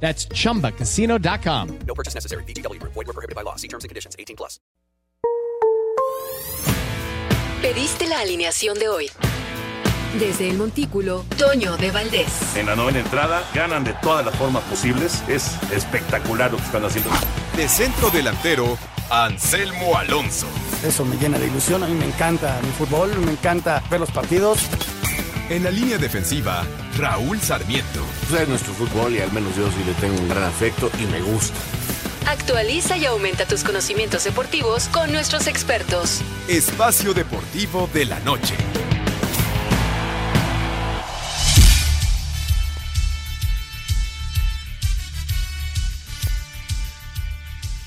That's chumbacasino.com. No purchase necessary. BGW. Void were prohibited by law. See terms and conditions. 18 plus. Pediste la alineación de hoy. Desde el Montículo, Toño de Valdés. En la novena entrada ganan de todas las formas posibles. Es espectacular lo que están haciendo. De centro delantero, Anselmo Alonso. Eso me llena de ilusión. A mí me encanta mi fútbol, me encanta ver los partidos. En la línea defensiva, Raúl Sarmiento. Pues es nuestro fútbol y al menos yo sí le tengo un gran afecto y me gusta. Actualiza y aumenta tus conocimientos deportivos con nuestros expertos. Espacio Deportivo de la Noche.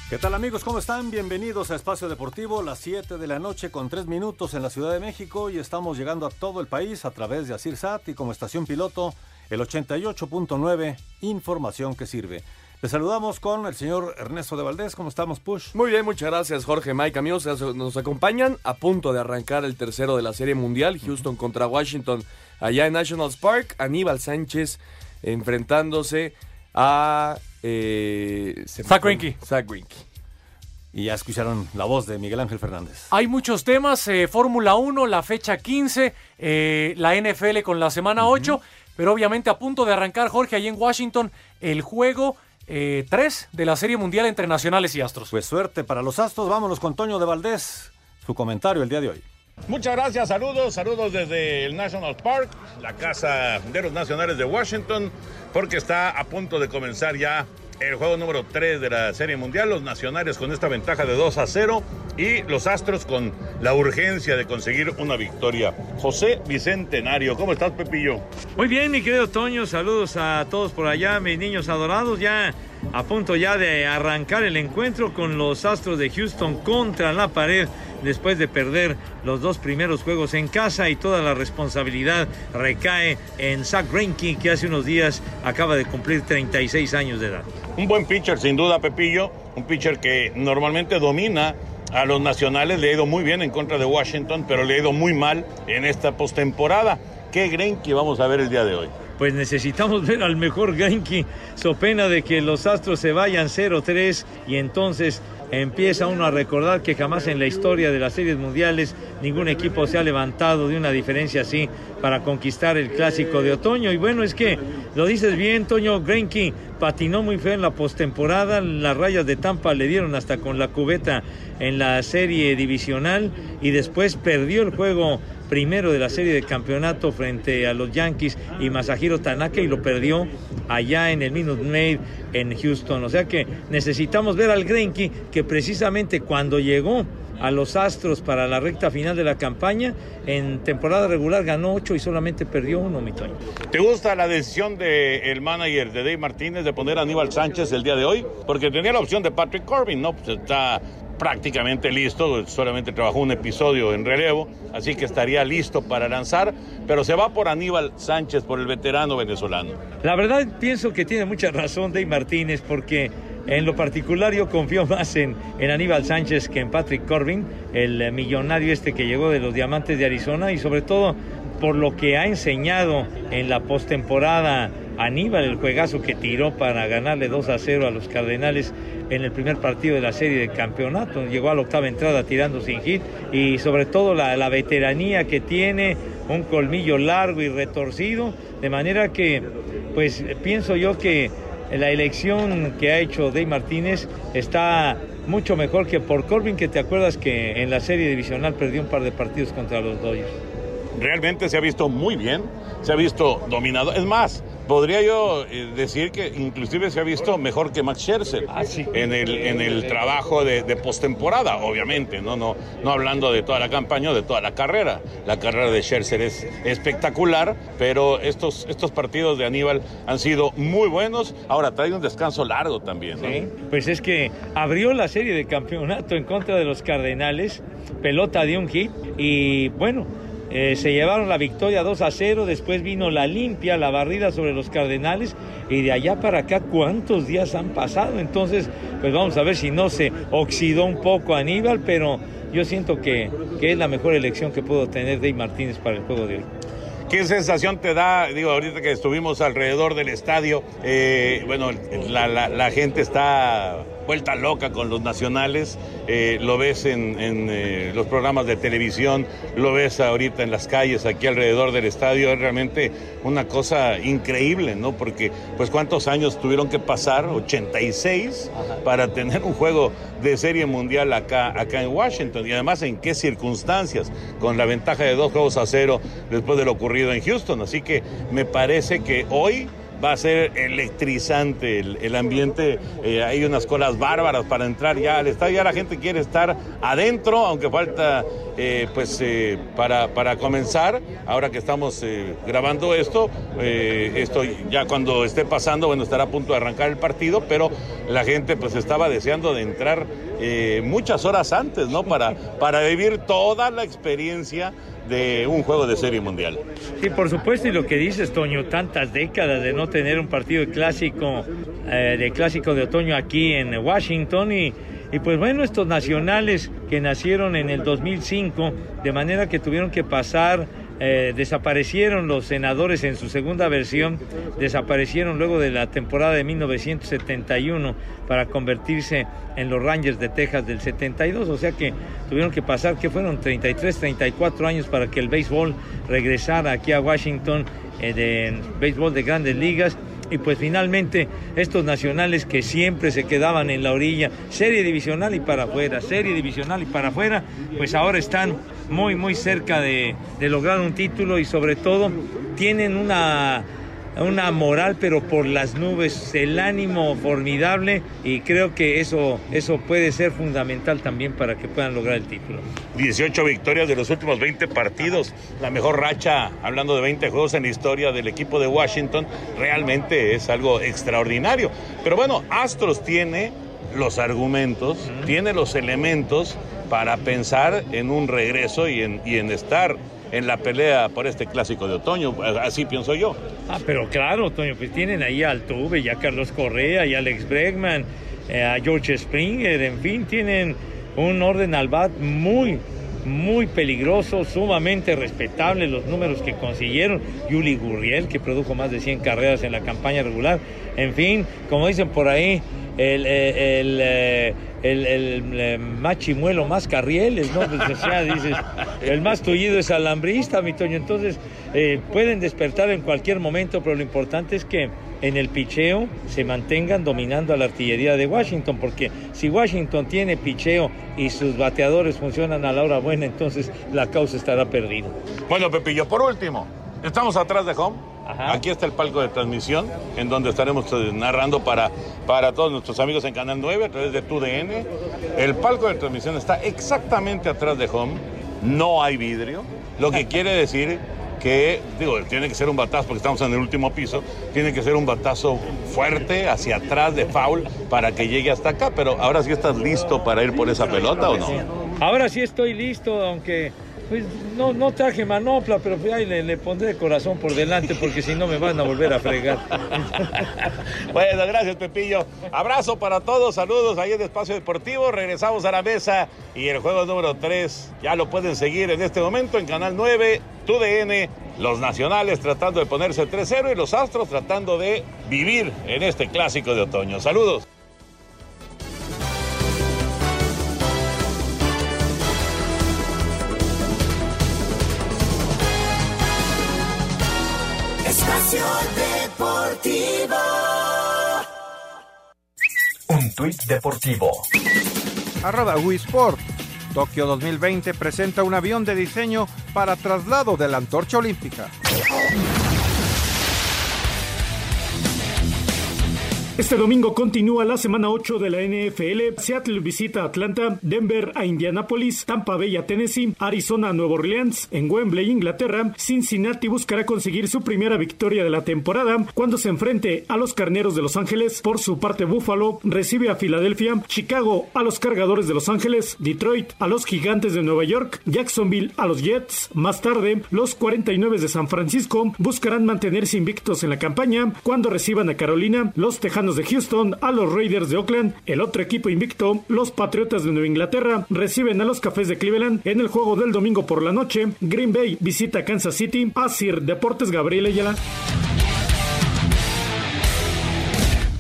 ¿Qué tal amigos? ¿Cómo están? Bienvenidos a Espacio Deportivo, las 7 de la noche con 3 minutos en la Ciudad de México y estamos llegando a todo el país a través de ASIRSAT y como estación piloto el 88.9, información que sirve. Les saludamos con el señor Ernesto de Valdés. ¿Cómo estamos, Push? Muy bien, muchas gracias, Jorge Mike. Amigos, nos acompañan a punto de arrancar el tercero de la Serie Mundial, Houston contra Washington, allá en Nationals Park. Aníbal Sánchez enfrentándose a... Eh, Zach Greinke. Zach Greinke. Y ya escucharon la voz de Miguel Ángel Fernández. Hay muchos temas, eh, Fórmula 1, la fecha 15, eh, la NFL con la semana 8, pero obviamente a punto de arrancar, Jorge, ahí en Washington, el juego 3 de la Serie Mundial entre Nacionales y Astros. Pues suerte para los Astros, vámonos con Toño de Valdés, su comentario el día de hoy. Muchas gracias, saludos, saludos desde el National Park, la casa de los nacionales de Washington, porque está a punto de comenzar ya el juego número 3 de la Serie Mundial, los nacionales con esta ventaja de 2 a 0 y los Astros con la urgencia de conseguir una victoria. José Bicentenario, ¿cómo estás, Pepillo? Muy bien, mi querido Toño, saludos a todos por allá, mis niños adorados, ya a punto ya de arrancar el encuentro con los Astros de Houston contra la pared después de perder los dos primeros juegos en casa y toda la responsabilidad recae en Zach Greinke que hace unos días acaba de cumplir 36 años de edad. Un buen pitcher, sin duda, Pepillo, un pitcher que normalmente domina a los nacionales, le ha ido muy bien en contra de Washington, pero le ha ido muy mal en esta postemporada. ¿Qué Greinke vamos a ver el día de hoy? pues necesitamos ver al mejor Genki, so pena de que los Astros se vayan 0-3 y entonces empieza uno a recordar que jamás en la historia de las series mundiales ningún equipo se ha levantado de una diferencia así para conquistar el clásico de otoño. Y bueno, es que lo dices bien, Toño Greinke patinó muy feo en la postemporada, las rayas de Tampa le dieron hasta con la cubeta en la serie divisional y después perdió el juego primero de la serie de campeonato frente a los Yankees y Masahiro Tanaka y lo perdió allá en el Minute Maid en Houston. O sea que necesitamos ver al Greinke que precisamente cuando llegó a los Astros para la recta final de la campaña. En temporada regular ganó ocho y solamente perdió uno, mi Toño. ¿Te gusta la decisión del manager de Dave Martínez de poner a Aníbal Sánchez el día de hoy? Porque tenía la opción de Patrick Corbin, ¿no? Pues está prácticamente listo, solamente trabajó un episodio en relevo, así que estaría listo para lanzar, pero se va por Aníbal Sánchez, por el veterano venezolano. La verdad pienso que tiene mucha razón Dave Martínez porque en lo particular yo confío más en, en Aníbal Sánchez que en Patrick Corbin, el millonario este que llegó de los Diamantes de Arizona y sobre todo por lo que ha enseñado en la postemporada Aníbal, el juegazo que tiró para ganarle 2 a 0 a los Cardenales en el primer partido de la serie de campeonato. Llegó a la octava entrada tirando sin hit y sobre todo la, veteranía que tiene, un colmillo largo y retorcido, de manera que pues pienso yo que la elección que ha hecho Dave Martínez está mucho mejor que por Corbin, que te acuerdas que en la serie divisional perdió un par de partidos contra los Dodgers. Realmente se ha visto muy bien, se ha visto dominado. Es más, podría yo eh, decir que inclusive se ha visto mejor que Max Scherzer en el, en el trabajo de, de postemporada, obviamente, ¿no? No, no hablando de toda la campaña o de toda la carrera. La carrera de Scherzer es espectacular, pero estos, estos partidos de Aníbal han sido muy buenos. Ahora trae un descanso largo también, ¿no? Pues es que abrió la serie de campeonato en contra de los Cardenales, pelota de un hit y bueno, eh, se llevaron la victoria 2 a 0, después vino la limpia, la barrida sobre los Cardenales y de allá para acá cuántos días han pasado. Entonces, pues vamos a ver si no se oxidó un poco Aníbal, pero yo siento que, que es la mejor elección que puedo tener Dave Martínez para el juego de hoy. ¿Qué sensación te da? Digo, ahorita que estuvimos alrededor del estadio, eh, bueno, la- la gente está vuelta loca con los nacionales, eh, lo ves en, en, eh, los programas de televisión, lo ves ahorita en las calles aquí alrededor del estadio, es realmente una cosa increíble, ¿no? Porque, pues, ¿cuántos años tuvieron que pasar? 86 para tener un juego de serie mundial acá, acá en Washington y además en qué circunstancias, con la ventaja de dos juegos a cero después de lo ocurrido en Houston. Así que me parece que hoy va a ser electrizante el, el ambiente. Eh, hay unas colas bárbaras para entrar ya al estadio. Ya la gente quiere estar adentro, aunque falta eh, pues eh, para, para comenzar. Ahora que estamos grabando esto, esto ya cuando esté pasando, bueno, estará a punto de arrancar el partido, pero la gente pues estaba deseando de entrar muchas horas antes, ¿no? Para, para vivir toda la experiencia de un juego de serie mundial. Sí, por supuesto, y lo que dices, Toño, tantas décadas de no tener un partido clásico, eh, de clásico de otoño aquí en Washington y, y pues bueno, estos nacionales que nacieron en el 2005, de manera que tuvieron que pasar, eh, desaparecieron los senadores en su segunda versión, desaparecieron luego de la temporada de 1971 para convertirse en los Rangers de Texas del 72, o sea que tuvieron que pasar, que fueron 33, 34 años para que el béisbol regresara aquí a Washington, eh, de béisbol de grandes ligas. Y pues finalmente estos nacionales que siempre se quedaban en la orilla, serie divisional y para afuera, serie divisional y para afuera, pues ahora están muy, muy cerca de, de lograr un título y sobre todo tienen una, una moral pero por las nubes, el ánimo formidable y creo que eso, eso puede ser fundamental también para que puedan lograr el título. 18 victorias de los últimos 20 partidos, la mejor racha, hablando de 20 juegos en la historia del equipo de Washington, realmente es algo extraordinario. Pero bueno, Astros tiene los argumentos, tiene los elementos para pensar en un regreso y en, estar en la pelea por este clásico de otoño, así pienso yo. Ah, pero claro, Toño, pues tienen ahí a Altuve, y a Carlos Correa, y Alex Bregman, eh, a George Springer, en fin, tienen un orden al bat muy, muy peligroso, sumamente respetable los números que consiguieron. Yuli Gurriel, que produjo más de 100 carreras en la campaña regular. En fin, como dicen por ahí, el, eh, el, eh, el, el, eh, más chimuelo, más carrieles, ¿no? Pues, sea, dices, el más tullido es alambrista, mi Toño. Entonces, eh, pueden despertar en cualquier momento, pero lo importante es que en el picheo se mantengan dominando a la artillería de Washington, porque si Washington tiene picheo y sus bateadores funcionan a la hora buena, entonces la causa estará perdida. Bueno, Pepillo, por último, estamos atrás de home. Aquí está el palco de transmisión, en donde estaremos eh, narrando para, para todos nuestros amigos en Canal 9 a través de TUDN. El palco de transmisión está exactamente atrás de home. No hay vidrio, lo que quiere decir que, digo, tiene que ser un batazo porque estamos en el último piso, tiene que ser un batazo fuerte hacia atrás de foul para que llegue hasta acá. Pero ahora sí estás listo para ir por esa pelota o no? Ahora sí estoy listo, aunque pues, no, no traje manopla, pero pues, ahí le, pondré corazón por delante porque si no me van a volver a fregar. Bueno, gracias Pepillo. Abrazo para todos, saludos ahí en Espacio Deportivo. Regresamos a la mesa y el juego número 3 ya lo pueden seguir en este momento en Canal 9, TUDN, los nacionales tratando de ponerse 3-0 y los astros tratando de vivir en este clásico de otoño. Saludos. Espacio Deportivo. Un tuit deportivo. Arroba Wii Sport. Tokio 2020 presenta un avión de diseño para traslado de la antorcha olímpica. Este domingo continúa la semana 8 de la NFL. Seattle visita Atlanta, Denver a Indianapolis, Tampa Bay a Tennessee, Arizona a Nueva Orleans, en Wembley, Inglaterra. Cincinnati buscará conseguir su primera victoria de la temporada cuando se enfrente a los Carneros de Los Ángeles. Por su parte, Buffalo recibe a Filadelfia, Chicago a los Cargadores de Los Ángeles, Detroit a los Gigantes de Nueva York, Jacksonville a los Jets. Más tarde, los 49 de San Francisco buscarán mantenerse invictos en la campaña cuando reciban a Carolina, los Tejanos de Houston a los Raiders de Oakland. El otro equipo invicto, los Patriotas de Nueva Inglaterra, reciben a los Cafés de Cleveland en el juego del domingo por la noche. Green Bay visita Kansas City. Asir Deportes Gabriel Ayala.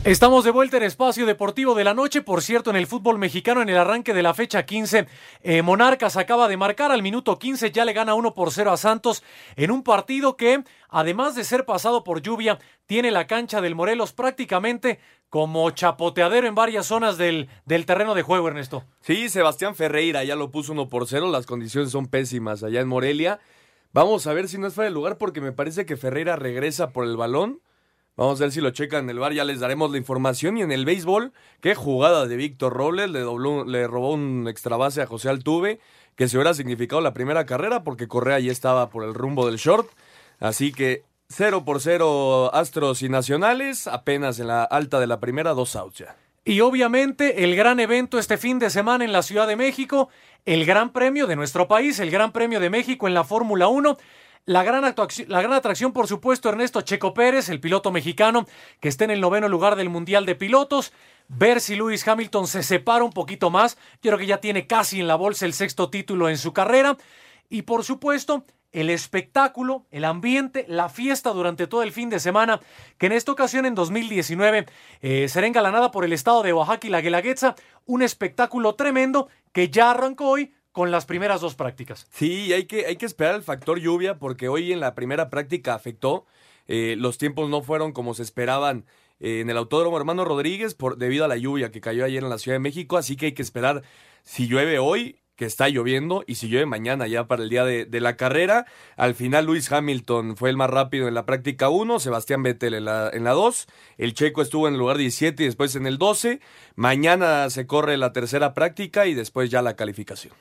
Estamos de vuelta en Espacio Deportivo de la Noche. Por cierto, en el fútbol mexicano, en el arranque de la fecha 15, eh, Monarcas acaba de marcar al minuto 15, ya le gana 1 por 0 a Santos en un partido que, además de ser pasado por lluvia, tiene la cancha del Morelos prácticamente como chapoteadero en varias zonas del, del terreno de juego, Ernesto. Sí, Sebastián Ferreira ya lo puso 1 por 0, las condiciones son pésimas allá en Morelia. Vamos a ver si no es fuera de lugar porque me parece que Ferreira regresa por el balón. Vamos a ver si lo checan en el bar, ya les daremos la información. Y en el béisbol, qué jugada de Víctor Robles, le, dobló, le robó un extra base a José Altuve, que se hubiera significado la primera carrera porque Correa ya estaba por el rumbo del short. Así que 0 por 0 Astros y Nacionales, apenas en la alta de la primera, dos outs ya. Y obviamente el gran evento este fin de semana en la Ciudad de México, el gran premio de nuestro país, el gran premio de México en la Fórmula 1. La gran, la gran, atracción, por supuesto, Ernesto Checo Pérez, el piloto mexicano que está en el noveno lugar del Mundial de Pilotos. Ver si Lewis Hamilton se separa un poquito más. Yo creo que ya tiene casi en la bolsa el sexto título en su carrera. Y por supuesto, el espectáculo, el ambiente, la fiesta durante todo el fin de semana, que en esta ocasión, en 2019, eh, será engalanada por el estado de Oaxaca y la Guelaguetza. Un espectáculo tremendo que ya arrancó hoy con las primeras dos prácticas. Sí, hay que, hay que esperar el factor lluvia porque hoy en la primera práctica afectó. Eh, los tiempos no fueron como se esperaban eh, en el Autódromo Hermano Rodríguez por, debido a la lluvia que cayó ayer en la Ciudad de México, así que hay que esperar si llueve hoy que está lloviendo y si llueve mañana ya para el día de, la carrera. Al final Luis Hamilton fue el más rápido en la práctica 1, Sebastián Vettel en la, en la 2, el checo estuvo en el lugar 17 y después en el 12. Mañana se corre la tercera práctica y después ya la calificación.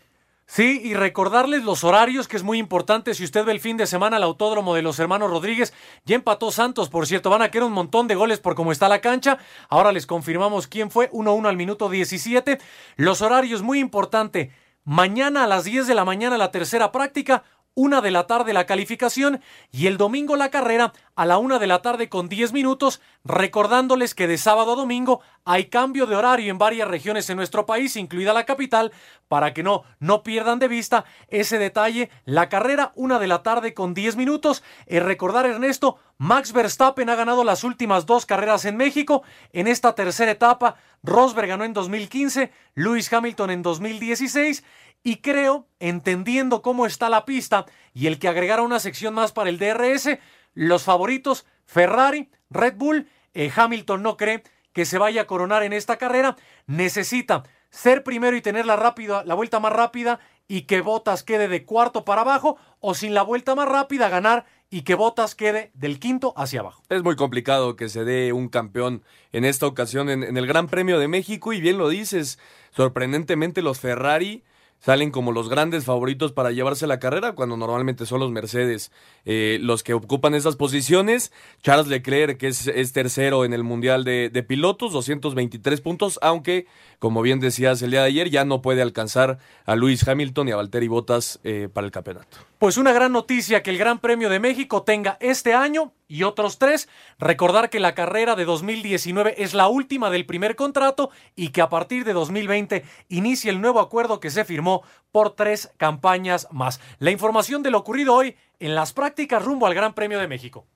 Sí, y recordarles los horarios, que es muy importante. Si usted ve el fin de semana al autódromo de los hermanos Rodríguez, ya empató Santos, por cierto. Van a querer un montón de goles por cómo está la cancha. Ahora les confirmamos quién fue. 1-1 al minuto 17. Los horarios, muy importante. Mañana a las 10 de la mañana la tercera práctica, una de la tarde la calificación y el domingo la carrera a la una de la tarde con 10 minutos, recordándoles que de sábado a domingo hay cambio de horario en varias regiones en nuestro país, incluida la capital, para que no, no pierdan de vista ese detalle. La carrera, una de la tarde con 10 minutos. Eh, recordar, Ernesto, Max Verstappen ha ganado las últimas dos carreras en México. En esta tercera etapa, Rosberg ganó en 2015, Lewis Hamilton en 2016 y creo, entendiendo cómo está la pista y el que agregara una sección más para el DRS, los favoritos Ferrari, Red Bull, eh, Hamilton no cree que se vaya a coronar en esta carrera, necesita ser primero y tener la, rápida, la vuelta más rápida y que Botas quede de cuarto para abajo o sin la vuelta más rápida ganar y que Botas quede del quinto hacia abajo. Es muy complicado que se dé un campeón en esta ocasión en, en el Gran Premio de México y bien lo dices, sorprendentemente los Ferrari salen como los grandes favoritos para llevarse la carrera, cuando normalmente son los Mercedes eh, los que ocupan esas posiciones. Charles Leclerc, que es, tercero en el Mundial de, de, Pilotos, 223 puntos, aunque, como bien decías el día de ayer, ya no puede alcanzar a Luis Hamilton y a Valtteri Bottas eh, para el campeonato. Pues una gran noticia que el Gran Premio de México tenga este año y otros tres. Recordar que la carrera de 2019 es la última del primer contrato y que a partir de 2020 inicia el nuevo acuerdo que se firmó por tres campañas más. La información de lo ocurrido hoy en las prácticas rumbo al Gran Premio de México.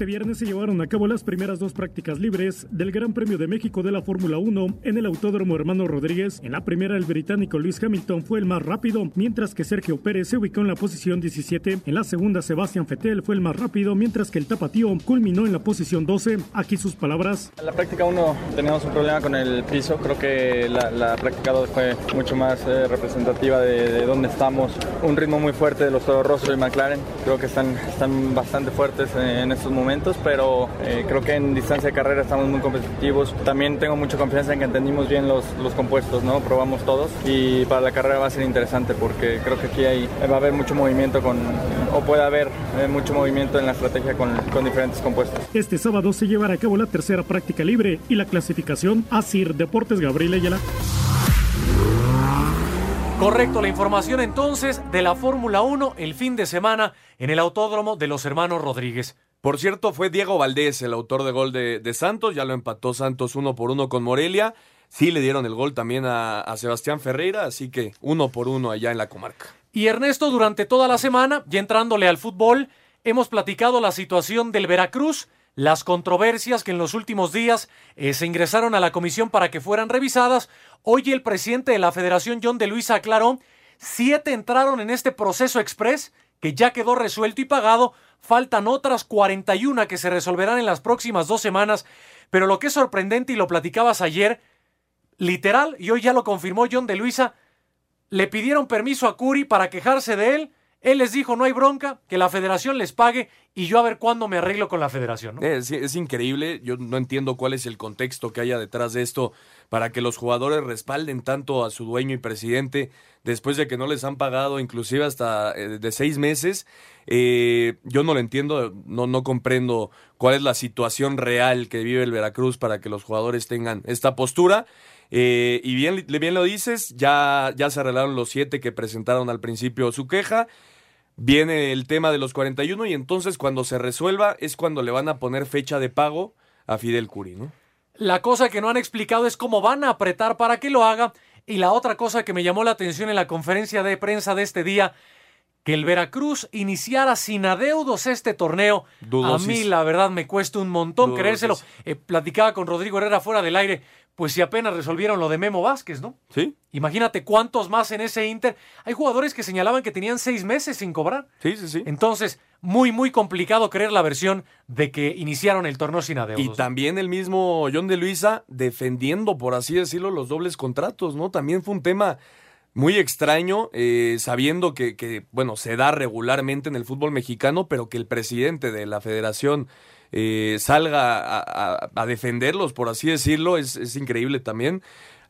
Este viernes se llevaron a cabo las primeras dos prácticas libres del Gran Premio de México de la Fórmula 1 en el Autódromo Hermano Rodríguez. En la primera, el británico Luis Hamilton fue el más rápido, mientras que Sergio Pérez se ubicó en la posición 17. En la segunda, Sebastián Fettel fue el más rápido, mientras que el tapatío culminó en la posición 12. Aquí sus palabras. En la práctica 1 teníamos un problema con el piso. Creo que la, la práctica 2 fue mucho más eh, representativa de, de, dónde estamos. Un ritmo muy fuerte de los Toro Rosso y McLaren. Creo que están, están bastante fuertes en estos momentos momentos, pero eh, creo que en distancia de carrera estamos muy competitivos. También tengo mucha confianza en que entendimos bien los, los compuestos, ¿no? Probamos todos y para la carrera va a ser interesante porque creo que aquí hay, va a haber mucho movimiento con, o puede haber eh, mucho movimiento en la estrategia con, con diferentes compuestos. Este sábado se llevará a cabo la tercera práctica libre y la clasificación a CIR Deportes Gabriel Ayala. Correcto, la información entonces de la Fórmula 1 el fin de semana en el Autódromo de los Hermanos Rodríguez. Por cierto, fue Diego Valdés el autor de gol de, de Santos, ya lo empató Santos uno por uno con Morelia. Sí le dieron el gol también a, a Sebastián Ferreira, así que uno por uno allá en la comarca. Y Ernesto, durante toda la semana, ya entrándole al fútbol, hemos platicado la situación del Veracruz, las controversias que en los últimos días eh, se ingresaron a la comisión para que fueran revisadas. Hoy el presidente de la federación, John de Luisa, aclaró, siete entraron en este proceso express que ya quedó resuelto y pagado. Faltan otras 41 que se resolverán en las próximas dos semanas. Pero lo que es sorprendente, y lo platicabas ayer, literal, y hoy ya lo confirmó John de Luisa, le pidieron permiso a Curi para quejarse de él. Él les dijo, no hay bronca, que la federación les pague y yo a ver cuándo me arreglo con la federación. es increíble, yo no entiendo cuál es el contexto que haya detrás de esto para que los jugadores respalden tanto a su dueño y presidente después de que no les han pagado inclusive hasta eh, de seis meses. Eh, yo no lo entiendo, no, no comprendo cuál es la situación real que vive el Veracruz para que los jugadores tengan esta postura. Eh, y bien, bien lo dices, ya, ya se arreglaron los siete que presentaron al principio su queja. Viene el tema de los 41 y entonces cuando se resuelva es cuando le van a poner fecha de pago a Fidel Curi, ¿no? La cosa que no han explicado es cómo van a apretar para que lo haga. Y la otra cosa que me llamó la atención en la conferencia de prensa de este día, que el Veracruz iniciara sin adeudos este torneo. Dudosis. A mí la verdad me cuesta un montón Dudosis. creérselo. Eh, platicaba con Rodrigo Herrera fuera del aire, pues si apenas resolvieron lo de Memo Vázquez, ¿no? Sí. Imagínate cuántos más en ese Inter. Hay jugadores que señalaban que tenían seis meses sin cobrar. Sí, sí, sí. Entonces, muy, muy complicado creer la versión de que iniciaron el torneo sin adeudos. Y también el mismo John de Luisa defendiendo, por así decirlo, los dobles contratos, ¿no? También fue un tema muy extraño, eh, sabiendo que, que, bueno, se da regularmente en el fútbol mexicano, pero que el presidente de la federación eh, salga a, a- a defenderlos, por así decirlo, es, es increíble también.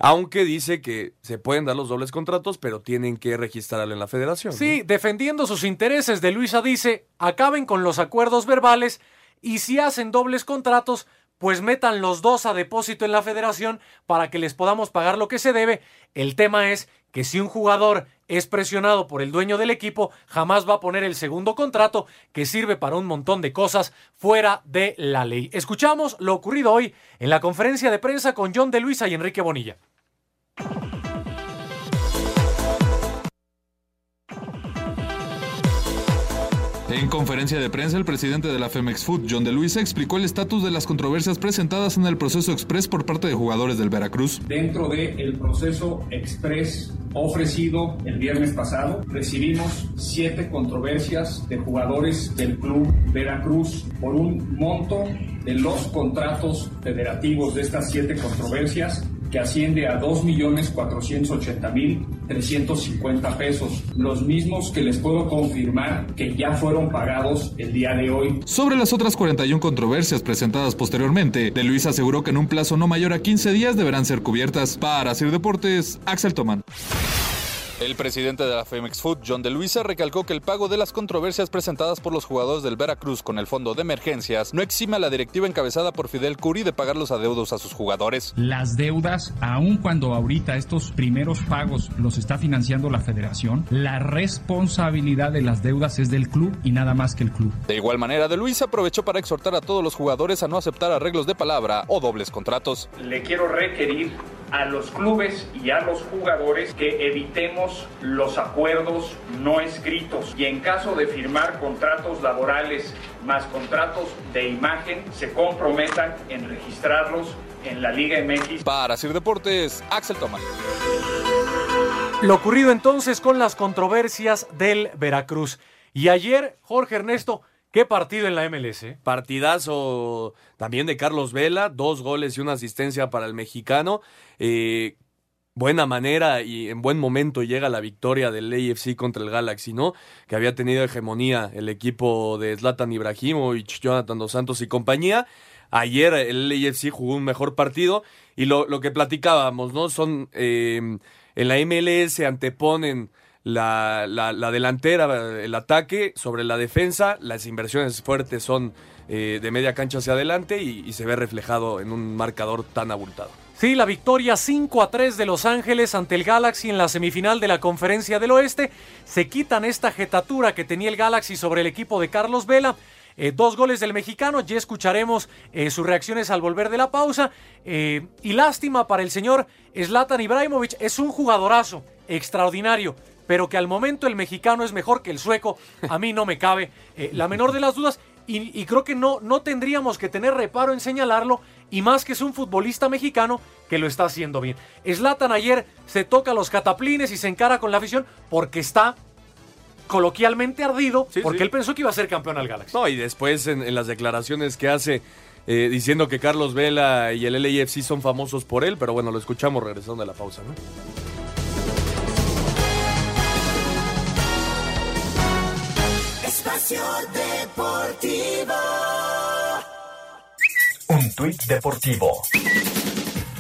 Aunque dice que se pueden dar los dobles contratos, pero tienen que registrarlo en la federación. ¿no? Sí, defendiendo sus intereses de Luisa dice, acaben con los acuerdos verbales y si hacen dobles contratos, pues metan los dos a depósito en la federación para que les podamos pagar lo que se debe. El tema es que si un jugador es presionado por el dueño del equipo, jamás va a poner el segundo contrato que sirve para un montón de cosas fuera de la ley. Escuchamos lo ocurrido hoy en la conferencia de prensa con John de Luisa y Enrique Bonilla. En conferencia de prensa, el presidente de la Femex Food, John de Luisa, explicó el estatus de las controversias presentadas en el proceso express por parte de jugadores del Veracruz. Dentro del proceso express ofrecido el viernes pasado, recibimos siete controversias de jugadores del club Veracruz por un monto de los contratos federativos de estas siete controversias que asciende a 2.480.350 pesos, los mismos que les puedo confirmar que ya fueron pagados el día de hoy Sobre las otras 41 controversias presentadas posteriormente, de Luisa aseguró que en un plazo no mayor a 15 días deberán ser cubiertas. Para Sir Deportes, Axel Tomán. El presidente de la Femex Food, John de Luisa, recalcó que el pago de las controversias presentadas por los jugadores del Veracruz con el Fondo de Emergencias no exime a la directiva encabezada por Fidel Curi de pagar los adeudos a sus jugadores. Las deudas, aun cuando ahorita estos primeros pagos los está financiando la federación, la responsabilidad de las deudas es del club y nada más que el club. De igual manera, de Luisa aprovechó para exhortar a todos los jugadores a no aceptar arreglos de palabra o dobles contratos. le quiero requerir a los clubes y a los jugadores que evitemos los acuerdos no escritos y en caso de firmar contratos laborales más contratos de imagen se comprometan en registrarlos en la Liga MX. Para Sir Deportes, Axel Tomás. Lo ocurrido entonces con las controversias del Veracruz. Y ayer, Jorge Ernesto, qué partido en la MLS. Partidazo también de Carlos Vela, dos goles y una asistencia para el mexicano. Eh, buena manera y en buen momento llega la victoria del AFC contra el Galaxy, ¿no? Que había tenido hegemonía el equipo de Zlatan Ibrahimovic, Jonathan Dos Santos y compañía. Ayer el AFC jugó un mejor partido y lo, lo que platicábamos, ¿no? Son eh, en la MLS anteponen la, la, la, delantera, el ataque sobre la defensa, las inversiones fuertes son eh, de media cancha hacia adelante y, y se ve reflejado en un marcador tan abultado. Sí, la victoria 5 a 3 de Los Ángeles ante el Galaxy en la semifinal de la Conferencia del Oeste. Se quitan esta jetatura que tenía el Galaxy sobre el equipo de Carlos Vela. Eh, dos goles del mexicano, ya escucharemos eh, sus reacciones al volver de la pausa. Eh, y lástima para el señor Zlatan Ibrahimovic, es un jugadorazo extraordinario, pero que al momento el mexicano es mejor que el sueco, a mí no me cabe la menor de las dudas. Y, y, creo que no, no tendríamos que tener reparo en señalarlo, y más que es un futbolista mexicano que lo está haciendo bien. Zlatan ayer se toca los cataplines y se encara con la afición porque está coloquialmente ardido Sí, porque sí. él pensó que iba a ser campeón al Galaxy. No, y después en, en las declaraciones que hace eh, diciendo que Carlos Vela y el LAFC son famosos por él, pero bueno, lo escuchamos regresando de la pausa, ¿no? Espacio Deportivo. Un tuit deportivo.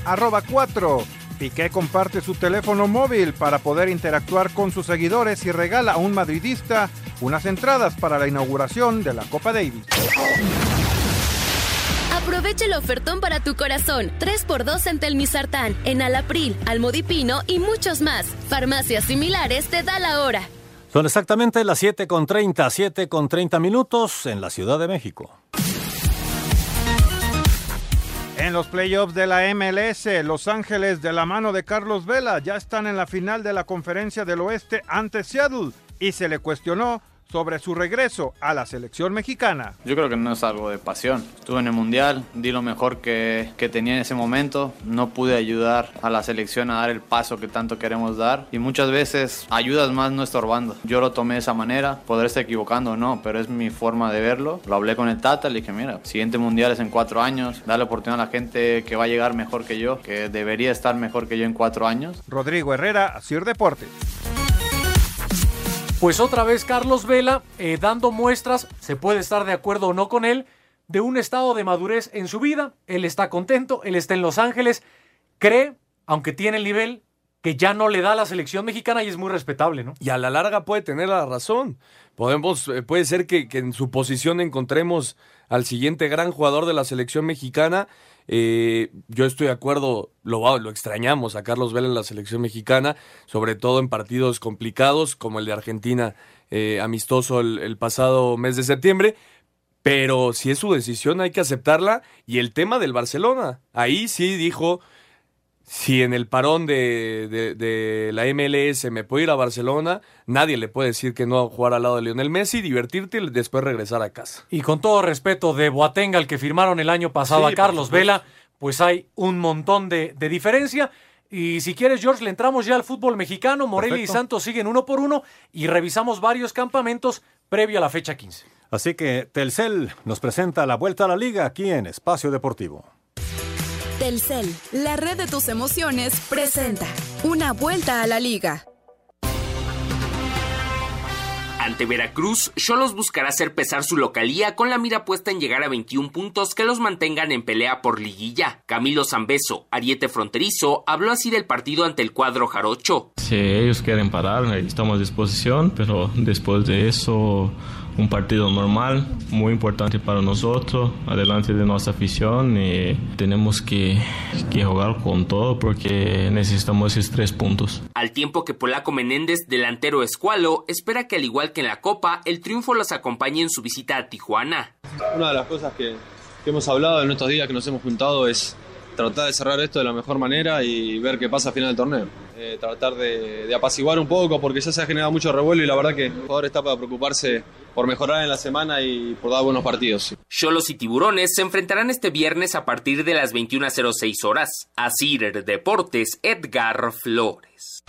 Arroba 4. Piqué comparte su teléfono móvil para poder interactuar con sus seguidores y regala a un madridista unas entradas para la inauguración de la Copa Davis. Aprovecha el ofertón para tu corazón. 3x2 en Telmisartán, en Alapril, Almodipino y muchos más. Farmacias similares te da la hora. Son exactamente las 7 con 30, 7 con 30 minutos en la Ciudad de México. En los playoffs de la MLS, Los Ángeles de la mano de Carlos Vela ya están en la final de la Conferencia del Oeste ante Seattle y se le cuestionó sobre su regreso a la selección mexicana. Yo creo que no es algo de pasión. Estuve en el Mundial, di lo mejor que, que tenía en ese momento, no pude ayudar a la selección a dar el paso que tanto queremos dar y muchas veces ayudas más no estorbando. Yo lo tomé de esa manera, podré estar equivocando o no, pero es mi forma de verlo. Lo hablé con el Tata, le dije, mira, siguiente Mundial es en cuatro años, dale oportunidad a la gente que va a llegar mejor que yo, que debería estar mejor que yo en cuatro años. Rodrigo Herrera, Asir Deportes. Pues otra vez Carlos Vela eh, dando muestras, se puede estar de acuerdo o no con él, de un estado de madurez en su vida. Él está contento, él está en Los Ángeles, cree, aunque tiene el nivel, que ya no le da a la selección mexicana y es muy respetable, ¿no? Y a la larga puede tener la razón. Podemos, eh, puede ser que, que en su posición encontremos al siguiente gran jugador de la selección mexicana. Eh, yo estoy de acuerdo, lo, lo extrañamos a Carlos Vela en la selección mexicana, sobre todo en partidos complicados como el de Argentina eh, amistoso el, el pasado mes de septiembre. Pero si es su decisión hay que aceptarla. Y el tema del Barcelona, ahí sí dijo, si en el parón de, de, de la MLS me puedo ir a Barcelona, nadie le puede decir que no a jugar al lado de Lionel Messi, divertirte y después regresar a casa. Y con todo respeto de Boatenga, el que firmaron el año pasado Sí, a Carlos. Vela, pues hay un montón de, de diferencia. Y si quieres, George, le entramos ya al fútbol mexicano. Morelia Perfecto. y Santos siguen uno por uno y revisamos varios campamentos previo a la fecha 15. Así que Telcel nos presenta la vuelta a la liga aquí en Espacio Deportivo. Telcel, la red de tus emociones, presenta una vuelta a la liga. Ante Veracruz, Cholos buscará hacer pesar su localía con la mira puesta en llegar a 21 puntos que los mantengan en pelea por liguilla. Camilo Zambeso, ariete fronterizo, habló así del partido ante el cuadro jarocho. Si ellos quieren parar, estamos a disposición, pero después de eso, un partido normal, muy importante para nosotros, adelante de nuestra afición y tenemos que, que jugar con todo porque necesitamos esos tres puntos. Al tiempo que Polaco Menéndez, delantero escualo, espera que al igual que en la Copa, el triunfo los acompañe en su visita a Tijuana. Una de las cosas que, que hemos hablado en estos días que nos hemos juntado es tratar de cerrar esto de la mejor manera y ver qué pasa al final del torneo. Eh, tratar de, de apaciguar un poco porque ya se ha generado mucho revuelo y la verdad que el jugador está para preocuparse por mejorar en la semana y por dar buenos partidos. Cholos y Tiburones se enfrentarán este viernes a partir de las 21.06 horas. Asir Deportes, Edgar Flores.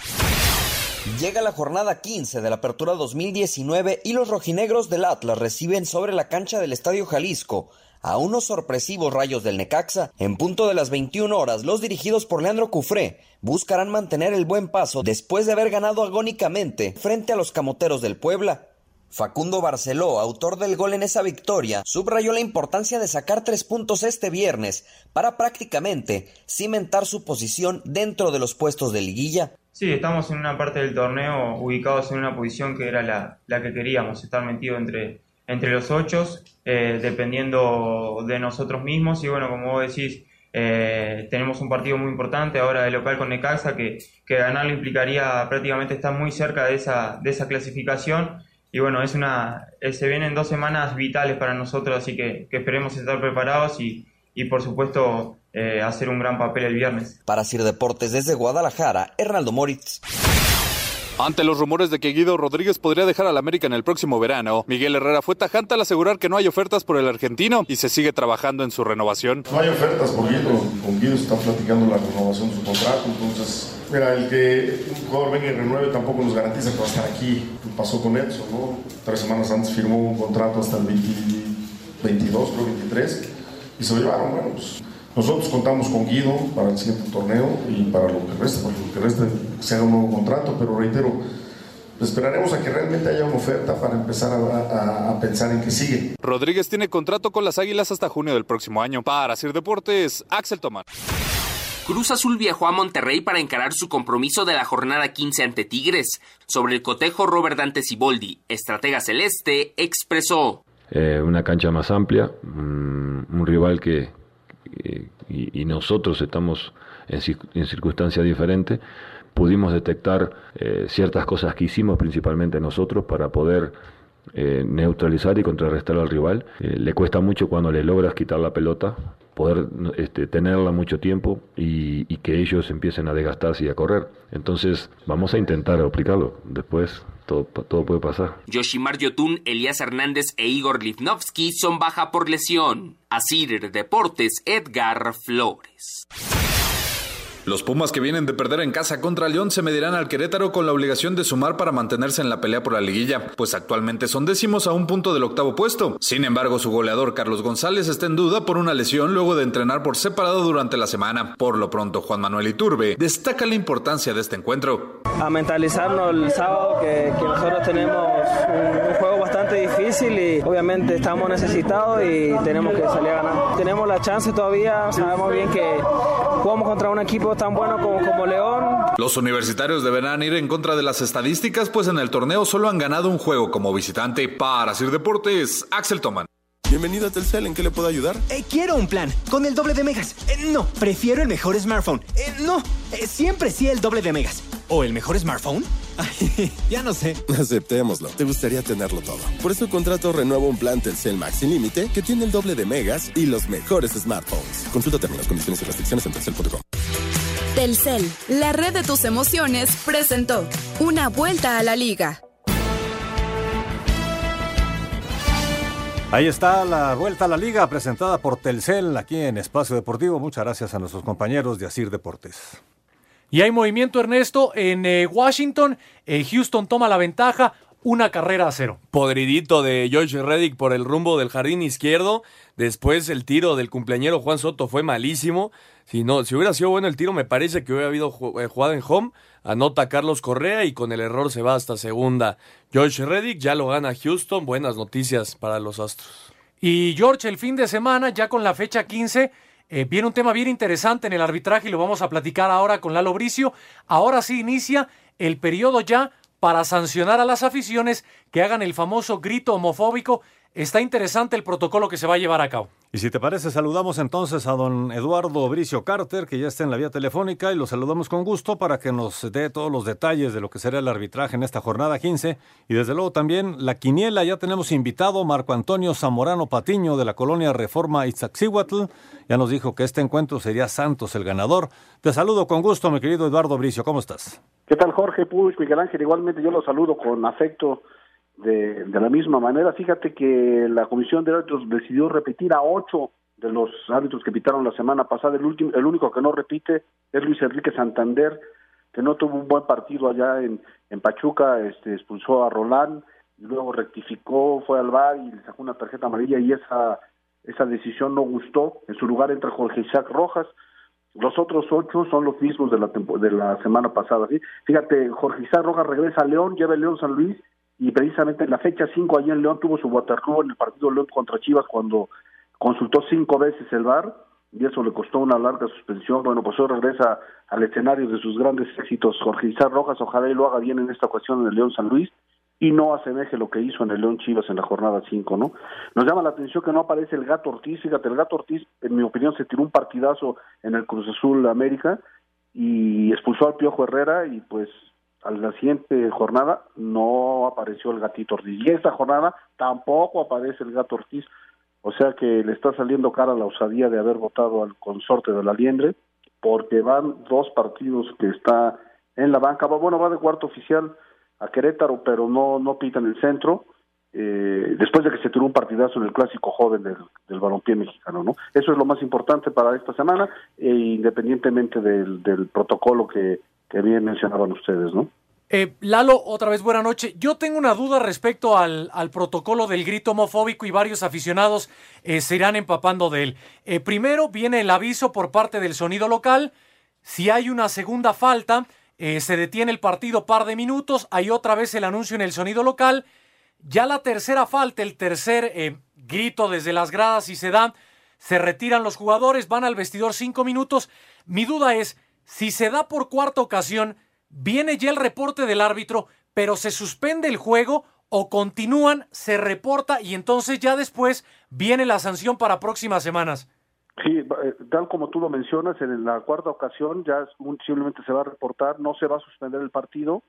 Llega la jornada 15 de la Apertura 2019 y los rojinegros del Atlas reciben sobre la cancha del Estadio Jalisco a unos sorpresivos rayos del Necaxa. En punto de las 21 horas, los dirigidos por Leandro Cufré buscarán mantener el buen paso después de haber ganado agónicamente frente a los camoteros del Puebla. Facundo Barceló, autor del gol en esa victoria, subrayó la importancia de sacar tres puntos este viernes para prácticamente cimentar su posición dentro de los puestos de liguilla. Sí, estamos en una parte del torneo ubicados en una posición que era la, la que queríamos, estar metido entre, entre los ocho, eh, dependiendo de nosotros mismos y bueno, como vos decís, eh, tenemos un partido muy importante ahora de local con Necaxa que, que ganarlo implicaría prácticamente estar muy cerca de esa, de esa clasificación y bueno, es una, eh, se vienen dos semanas vitales para nosotros, así que, esperemos estar preparados y, y por supuesto hacer un gran papel el viernes. Para Sir Deportes desde Guadalajara, Hernaldo Moritz. Ante los rumores de que Guido Rodríguez podría dejar al América en el próximo verano, Miguel Herrera fue tajante al asegurar que no hay ofertas por el argentino y se sigue trabajando en su renovación. No hay ofertas por Guido, con Guido se está platicando la renovación de su contrato, entonces, mira, el que un jugador venga y renueve tampoco nos garantiza que va a estar aquí. Pasó con Edson, ¿no? Tres semanas antes firmó un contrato hasta el 2022, creo 23, y se lo llevaron, bueno, pues nosotros contamos con Guido para el siguiente torneo y para lo que resta, para lo que resta se haga un nuevo contrato, pero reitero, esperaremos a que realmente haya una oferta para empezar a, a, a, pensar en que sigue. Rodríguez tiene contrato con las Águilas hasta junio del próximo año. Para Sir Deportes, Axel Tomás. Cruz Azul viajó a Monterrey para encarar su compromiso de la jornada 15 ante Tigres. Sobre el cotejo, Robert Dante Siboldi, estratega celeste, expresó. Eh, una cancha más amplia, un, un rival que, y, nosotros estamos en, en circunstancias diferentes, pudimos detectar eh, ciertas cosas que hicimos principalmente nosotros para poder eh, neutralizar y contrarrestar al rival. Eh, le cuesta mucho cuando le logras quitar la pelota, poder este, tenerla mucho tiempo y, y, que ellos empiecen a desgastarse y a correr. Entonces vamos a intentar aplicarlo. Después todo, puede pasar. Yoshimar Yotun, Elías Hernández e Igor Livnovsky son baja por lesión. Asir Deportes, Edgar Flores. Los Pumas que vienen de perder en casa contra León se medirán al Querétaro con la obligación de sumar para mantenerse en la pelea por la liguilla, pues actualmente son décimos a un punto del octavo puesto. Sin embargo, su goleador Carlos González está en duda por una lesión luego de entrenar por separado durante la semana. Por lo pronto, Juan Manuel Iturbe destaca la importancia de este encuentro. A mentalizarnos el sábado que, nosotros tenemos un, un juego bastante difícil y obviamente estamos necesitados y tenemos que salir a ganar. Tenemos la chance todavía, sabemos bien que jugamos contra un equipo tan bueno como, como, León. Los universitarios deberán ir en contra de las estadísticas, pues en el torneo solo han ganado un juego como visitante. Para Sir Deportes, Axel Toman. Bienvenido a Telcel, ¿en qué le puedo ayudar? Eh, quiero un plan, con el doble de megas. Eh, no, prefiero el mejor smartphone. Eh, no, siempre sí el doble de megas. ¿O el mejor smartphone? Ay, ya no sé. Aceptémoslo. Te gustaría tenerlo todo. Por eso contrato renuevo un plan Telcel Max sin límite que tiene el doble de megas y los mejores smartphones. Consulta términos, condiciones y restricciones en telcel.com. Telcel, la red de tus emociones, presentó Una vuelta a la liga. Ahí está la vuelta a la liga presentada por Telcel aquí en Espacio Deportivo. Muchas gracias a nuestros compañeros de Asir Deportes. Y hay movimiento, Ernesto, en eh, Washington. Eh, Houston toma la ventaja, una carrera a cero. Podridito de George Reddick por el rumbo del jardín izquierdo. Después el tiro del cumpleañero Juan Soto fue malísimo. Si no, si hubiera sido bueno el tiro, me parece que hubiera habido jugada en home. Anota Carlos Correa y con el error se va hasta segunda. George Reddick ya lo gana Houston. Buenas noticias para los Astros. Y George, el fin de semana, ya con la fecha 15, eh, viene un tema bien interesante en el arbitraje y lo vamos a platicar ahora con Lalo Bricio. Ahora sí inicia el periodo ya para sancionar a las aficiones que hagan el famoso grito homofóbico. Está interesante el protocolo que se va a llevar a cabo. Y si te parece, saludamos entonces a don Eduardo Bricio Carter, que ya está en la vía telefónica, y lo saludamos con gusto para que nos dé todos los detalles de lo que será el arbitraje en esta jornada 15. Y desde luego también la quiniela, ya tenemos invitado Marco Antonio Zamorano Patiño de la colonia Reforma Itzaxihuatl. Ya nos dijo que este encuentro sería Santos el ganador. Te saludo con gusto, mi querido Eduardo Bricio, ¿cómo estás? ¿Qué tal, Jorge Puig, Miguel Ángel? Igualmente yo lo saludo con afecto. De, la misma manera, fíjate que la comisión de árbitros decidió repetir a ocho de los árbitros que pitaron la semana pasada. El, último, el único que no repite es Luis Enrique Santander, que no tuvo un buen partido allá en, en Pachuca, este, expulsó a Roland, y luego rectificó, fue al bar y le sacó una tarjeta amarilla y esa esa decisión no gustó. En su lugar entra Jorge Isaac Rojas. Los otros ocho son los mismos de la, de la semana pasada. Fíjate, Jorge Isaac Rojas regresa a León, lleva el León San Luis y precisamente en la fecha 5 allí en León tuvo su Waterloo en el partido León contra Chivas cuando consultó cinco veces el VAR y eso le costó una larga suspensión. Bueno, pues hoy regresa al escenario de sus grandes éxitos Jorge Isaac Rojas, ojalá y lo haga bien en esta ocasión en el León San Luis y no asemeje lo que hizo en el León Chivas en la jornada 5, ¿no? Nos llama la atención que no aparece el Gato Ortiz, fíjate, el Gato Ortiz, en mi opinión, se tiró un partidazo en el Cruz Azul América y expulsó al Piojo Herrera y pues a la siguiente jornada no apareció el Gatito Ortiz. Y esta jornada tampoco aparece el Gato Ortiz, o sea que le está saliendo cara la osadía de haber votado al consorte de la Liendre, porque van dos partidos que está en la banca, bueno, va de cuarto oficial, a Querétaro, pero no, no pita en el centro, eh, después de que se tuvo un partidazo en el clásico joven del, del balompié mexicano, ¿no? Eso es lo más importante para esta semana, e independientemente del, del protocolo que, que bien mencionaban ustedes, ¿no? Eh, Lalo, otra vez buena noche. Yo tengo una duda respecto al, protocolo del grito homofóbico y varios aficionados eh, se irán empapando de él. Eh, primero viene el aviso por parte del sonido local. Si hay una segunda falta, se detiene el partido par de minutos, hay otra vez el anuncio en el sonido local. Ya la tercera falta, el tercer grito desde las gradas y se da, se retiran los jugadores, van al vestidor cinco minutos. Mi duda es, si se da por cuarta ocasión, viene ya el reporte del árbitro, pero se suspende el juego o continúan, se reporta y entonces ya después viene la sanción para próximas semanas. Sí, eh, tal como tú lo mencionas, en la cuarta ocasión ya simplemente se va a reportar, no se va a suspender el partido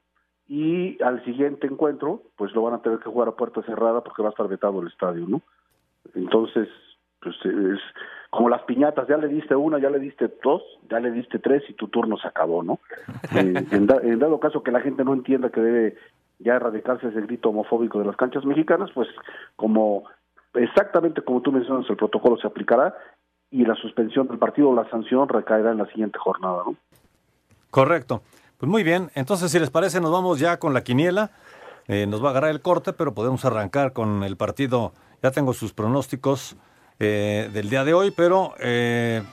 y al siguiente encuentro, pues lo van a tener que jugar a puerta cerrada porque va a estar vetado el estadio, ¿no? Entonces, pues es como las piñatas, ya le diste una, ya le diste dos, ya le diste tres y tu turno se acabó, ¿no? Eh, en, da, en dado caso que la gente no entienda que debe ya erradicarse ese grito homofóbico de las canchas mexicanas, pues como exactamente como tú mencionas, el protocolo se aplicará y la suspensión del partido o la sanción recaerá en la siguiente jornada, ¿no? Correcto. Pues muy bien, entonces si les parece nos vamos ya con la quiniela. Eh, nos va a agarrar el corte, pero podemos arrancar con el partido. Ya tengo sus pronósticos eh, del día de hoy, pero eh,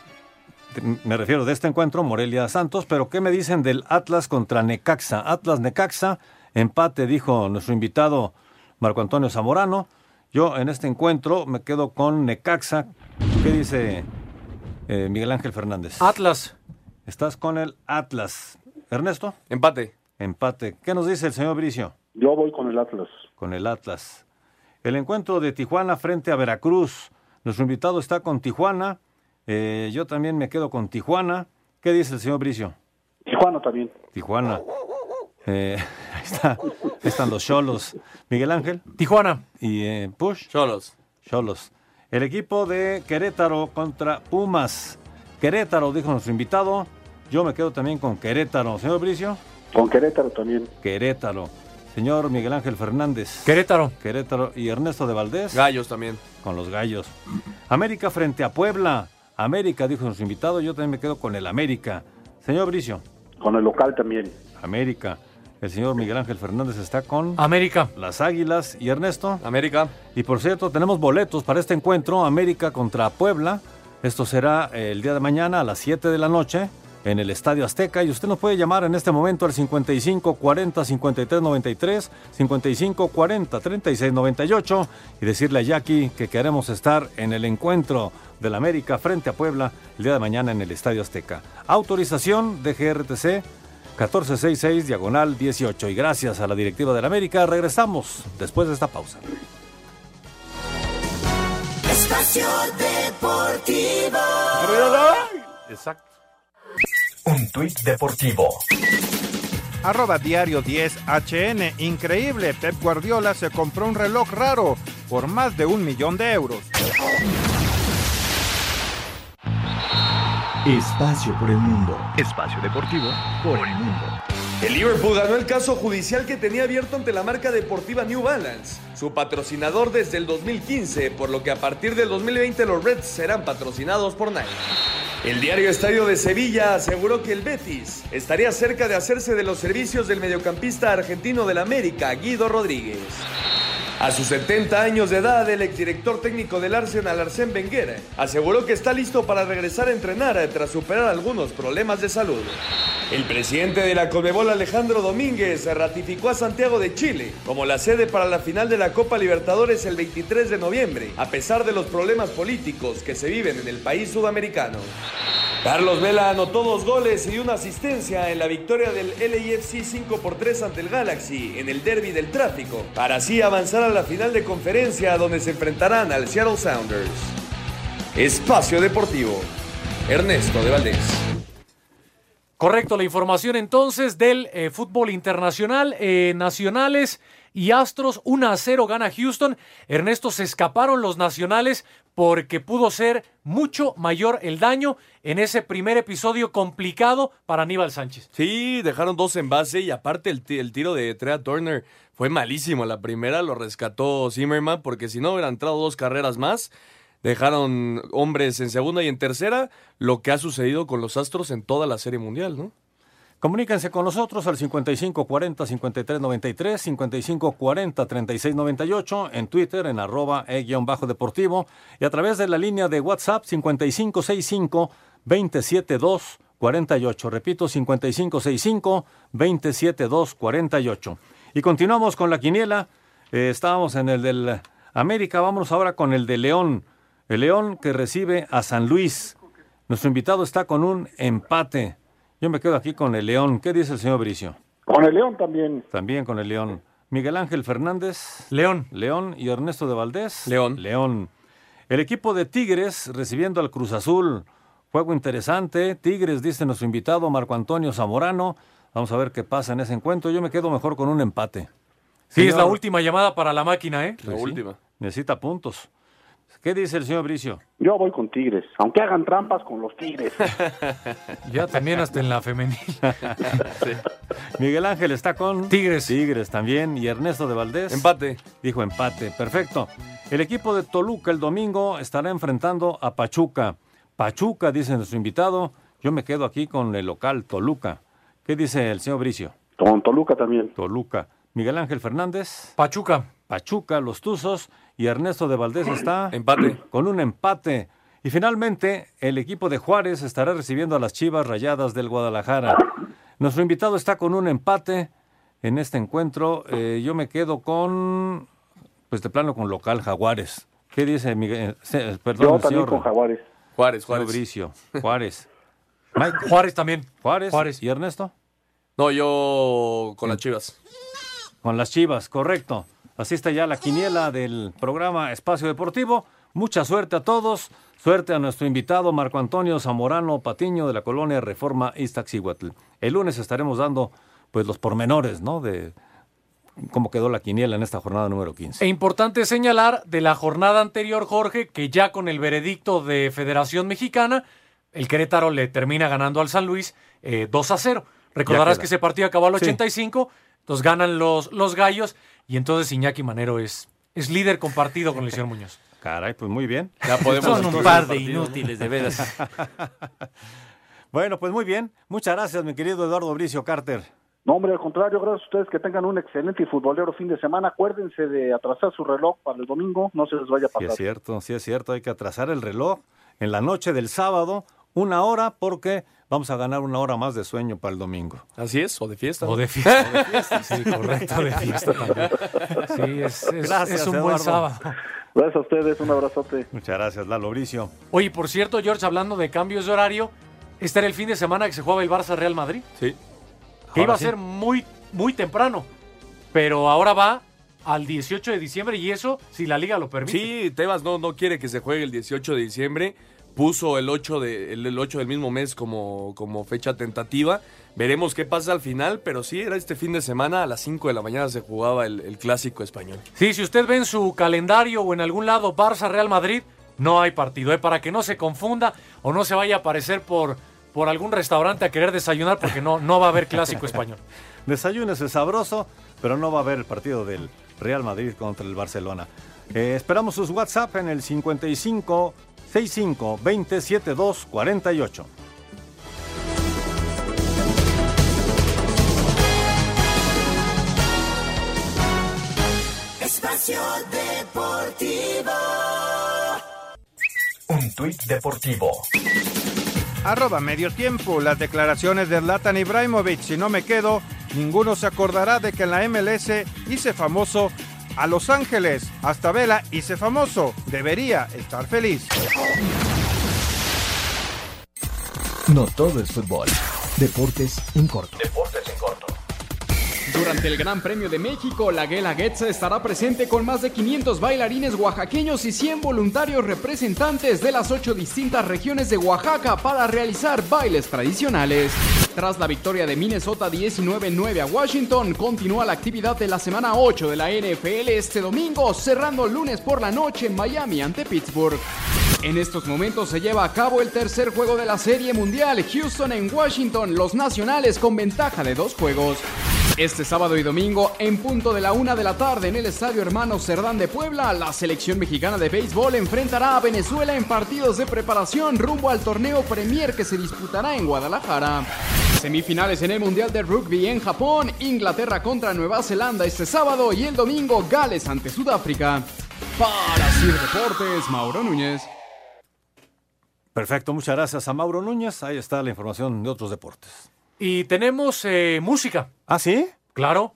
me refiero de este encuentro, Morelia Santos, pero ¿qué me dicen del Atlas contra Necaxa? Atlas Necaxa, empate, dijo nuestro invitado Marco Antonio Zamorano. Yo en este encuentro me quedo con Necaxa. ¿Qué dice eh, Miguel Ángel Fernández? Atlas. Estás con el Atlas. Ernesto. Empate. Empate. ¿Qué nos dice el señor Bricio? Yo voy con el Atlas. Con el Atlas. El encuentro de Tijuana frente a Veracruz. Nuestro invitado está con Tijuana. Eh, yo también me quedo con Tijuana. ¿Qué dice el señor Bricio? Tijuana también. Tijuana. Eh, ahí está. Ahí están los Cholos. Miguel Ángel. Tijuana. Y eh, Push. Cholos. Cholos. El equipo de Querétaro contra Pumas. Querétaro, dijo nuestro invitado. Yo me quedo también con Querétaro. Señor Bricio. Con Querétaro también. Querétaro. Señor Miguel Ángel Fernández. Querétaro. Querétaro. Y Ernesto de Valdés. Gallos también. Con los gallos. América frente a Puebla. América, dijo nuestro invitado. Yo también me quedo con el América. Señor Bricio. Con el local también. América. El señor Miguel Ángel Fernández está con América. Las Águilas y Ernesto. América. Y por cierto, tenemos boletos para este encuentro, América contra Puebla. Esto será el día de mañana a las 7 de la noche en el Estadio Azteca y usted nos puede llamar en este momento al 55 40 53 93, 55 40 36 98 y decirle a Jackie que queremos estar en el encuentro del América frente a Puebla el día de mañana en el Estadio Azteca. Autorización de GRTC 1466 diagonal 18 y gracias a la directiva del América regresamos después de esta pausa. Espacio Deportivo. Exacto. Un tuit deportivo. Arroba diario 10 HN. Increíble, Pep Guardiola se compró un reloj raro por más de un millón de euros. Espacio por el mundo. Espacio deportivo por el mundo. El Liverpool ganó el caso judicial que tenía abierto ante la marca deportiva New Balance, su patrocinador desde el 2015, por lo que a partir del 2020 los Reds serán patrocinados por Nike. El diario Estadio de Sevilla aseguró que el Betis estaría cerca de hacerse de los servicios del mediocampista argentino del América, Guido Rodríguez. A sus 70 años de edad, el exdirector técnico del Arsenal, Arsène Wenger, aseguró que está listo para regresar a entrenar tras superar algunos problemas de salud. El presidente de la Conmebol, Alejandro Domínguez, ratificó a Santiago de Chile como la sede para la final de la Copa Libertadores el 23 de noviembre, a pesar de los problemas políticos que se viven en el país sudamericano. Carlos Vela anotó dos goles y una asistencia en la victoria del LAFC 5 por 3 ante el Galaxy en el derby del tráfico, para así avanzar a la final de conferencia donde se enfrentarán al Seattle Sounders. Espacio Deportivo, Ernesto de Valdés. Correcto, la información entonces del eh, fútbol internacional, eh, nacionales y Astros 1 a 0 gana Houston. Ernesto se escaparon los nacionales porque pudo ser mucho mayor el daño en ese primer episodio complicado para Aníbal Sánchez. Sí, dejaron dos en base y aparte el, tiro de Trea Turner fue malísimo. La primera lo rescató Zimmerman porque si no hubieran entrado dos carreras más. Dejaron hombres en segunda y en tercera, lo que ha sucedido con los Astros en toda la Serie Mundial, ¿no? Comuníquense con nosotros al 5540-5393, 5540-3698, en Twitter, en arroba e-deportivo, y a través de la línea de WhatsApp 5565-27248. Repito, 5565-27248. Y continuamos con la quiniela. Eh, estábamos en el del América, vamos ahora con el de León. El León que recibe a San Luis. Nuestro invitado está con un empate. Yo me quedo aquí con el León. ¿Qué dice el señor Bricio? Con el León también. También con el León. Miguel Ángel Fernández. León. León y Ernesto de Valdés. León. León. El equipo de Tigres recibiendo al Cruz Azul. Juego interesante. Tigres, dice nuestro invitado Marco Antonio Zamorano. Vamos a ver qué pasa en ese encuentro. Yo me quedo mejor con un empate. Sí, es la última llamada para la máquina, ¿eh? La última. Necesita puntos. ¿Qué dice el señor Bricio? Yo voy con Tigres, aunque hagan trampas con los Tigres. ya también hasta en la femenil. Miguel Ángel está con Tigres. Tigres también. Y Ernesto de Valdés. Empate. Dijo empate. Perfecto. El equipo de Toluca el domingo estará enfrentando a Pachuca. Pachuca, dice nuestro invitado. Yo me quedo aquí con el local Toluca. ¿Qué dice el señor Bricio? Con Toluca también. Toluca. Miguel Ángel Fernández. Pachuca. Pachuca, los Tuzos y Ernesto de Valdés está empate con un empate. Y finalmente, el equipo de Juárez estará recibiendo a las Chivas Rayadas del Guadalajara. Nuestro invitado está con un empate en este encuentro. Eh, yo me quedo con, pues de plano con local Jaguares. ¿Qué dice Miguel? Eh, perdón, yo también con Jaguares. Juárez, Juárez. Bricio, Juárez. Juárez también. Juárez. Juárez. ¿Y Ernesto? No, yo con las Chivas. Con las Chivas, correcto. Así está ya la quiniela del programa Espacio Deportivo. Mucha suerte a todos. Suerte a nuestro invitado Marco Antonio Zamorano Patiño de la colonia Reforma Iztaccíhuatl. El lunes estaremos dando pues los pormenores, ¿no? De cómo quedó la quiniela en esta jornada número 15. E importante señalar de la jornada anterior, Jorge, que ya con el veredicto de Federación Mexicana, el Querétaro le termina ganando al San Luis 2 eh, a 0. Recordarás que ese partido acabó al 85, entonces ganan los, los gallos y entonces Iñaki Manero es, es líder compartido con el señor Muñoz. Caray, pues muy bien. Ya podemos Son un par de inútiles, de veras. bueno, pues muy bien. Muchas gracias, mi querido Eduardo Bricio Carter. No, hombre, al contrario, gracias a ustedes que tengan un excelente y futbolero fin de semana. Acuérdense de atrasar su reloj para el domingo, no se les vaya a pasar. Sí, es cierto, sí es cierto, hay que atrasar el reloj en la noche del sábado, una hora, porque vamos a ganar una hora más de sueño para el domingo. Así es, o de fiesta. O de fiesta. O de fiesta. Sí, correcto, de fiesta también. Sí, es, es, Gracias, es un Eduardo. buen sábado. Gracias a ustedes, un abrazote. Muchas gracias, Lalo Bricio. Oye, por cierto, George, hablando de cambios de horario, este era el fin de semana que se jugaba el Barça Real Madrid. Sí. Que Ahora iba a sí. ser muy, muy temprano. Pero ahora va al 18 de diciembre y eso si la liga lo permite. Sí, Tebas no, no quiere que se juegue el 18 de diciembre. Puso el 8, de, el, el 8 del mismo mes como, como fecha tentativa. Veremos qué pasa al final, pero sí, era este fin de semana a las 5 de la mañana se jugaba el, el clásico español. Sí, si usted ve en su calendario o en algún lado Barça Real Madrid, no hay partido. ¿eh? Para que no se confunda o no se vaya a aparecer por, por algún restaurante a querer desayunar porque no, no va a haber clásico español. Desayunes es sabroso, pero no va a haber el partido del Real Madrid contra el Barcelona. Eh, esperamos sus WhatsApp en el 55 65 27 2 48. Espacio Espacio Deportivo. Un tuit deportivo. Arroba medio tiempo. Las declaraciones de Zlatan Ibrahimovic. Si no me quedo, ninguno se acordará de que en la MLS hice famoso a Los Ángeles. Hasta Vela hice famoso. Debería estar feliz. No todo es fútbol. Deportes en corto. Deportes en corto. Durante el Gran Premio de México, la Guelaguetza estará presente con más de 500 bailarines oaxaqueños y 100 voluntarios representantes de las ocho distintas regiones de Oaxaca para realizar bailes tradicionales. Tras la victoria de Minnesota 19-9 a Washington, continúa la actividad de la semana 8 de la NFL este domingo, cerrando lunes por la noche en Miami ante Pittsburgh. En estos momentos se lleva a cabo el tercer juego de la Serie Mundial, Houston en Washington, los nacionales con ventaja de dos juegos. Este sábado y domingo, en punto de la una de la tarde en el Estadio Hermano Cerdán de Puebla, la selección mexicana de béisbol enfrentará a Venezuela en partidos de preparación rumbo al torneo Premier que se disputará en Guadalajara. Semifinales en el Mundial de Rugby en Japón, Inglaterra contra Nueva Zelanda este sábado y el domingo Gales ante Sudáfrica. Para Sir Deportes, Mauro Núñez. Perfecto, muchas gracias a Mauro Núñez. Ahí está la información de otros deportes. Y tenemos eh, música. ¿Ah, sí? Claro.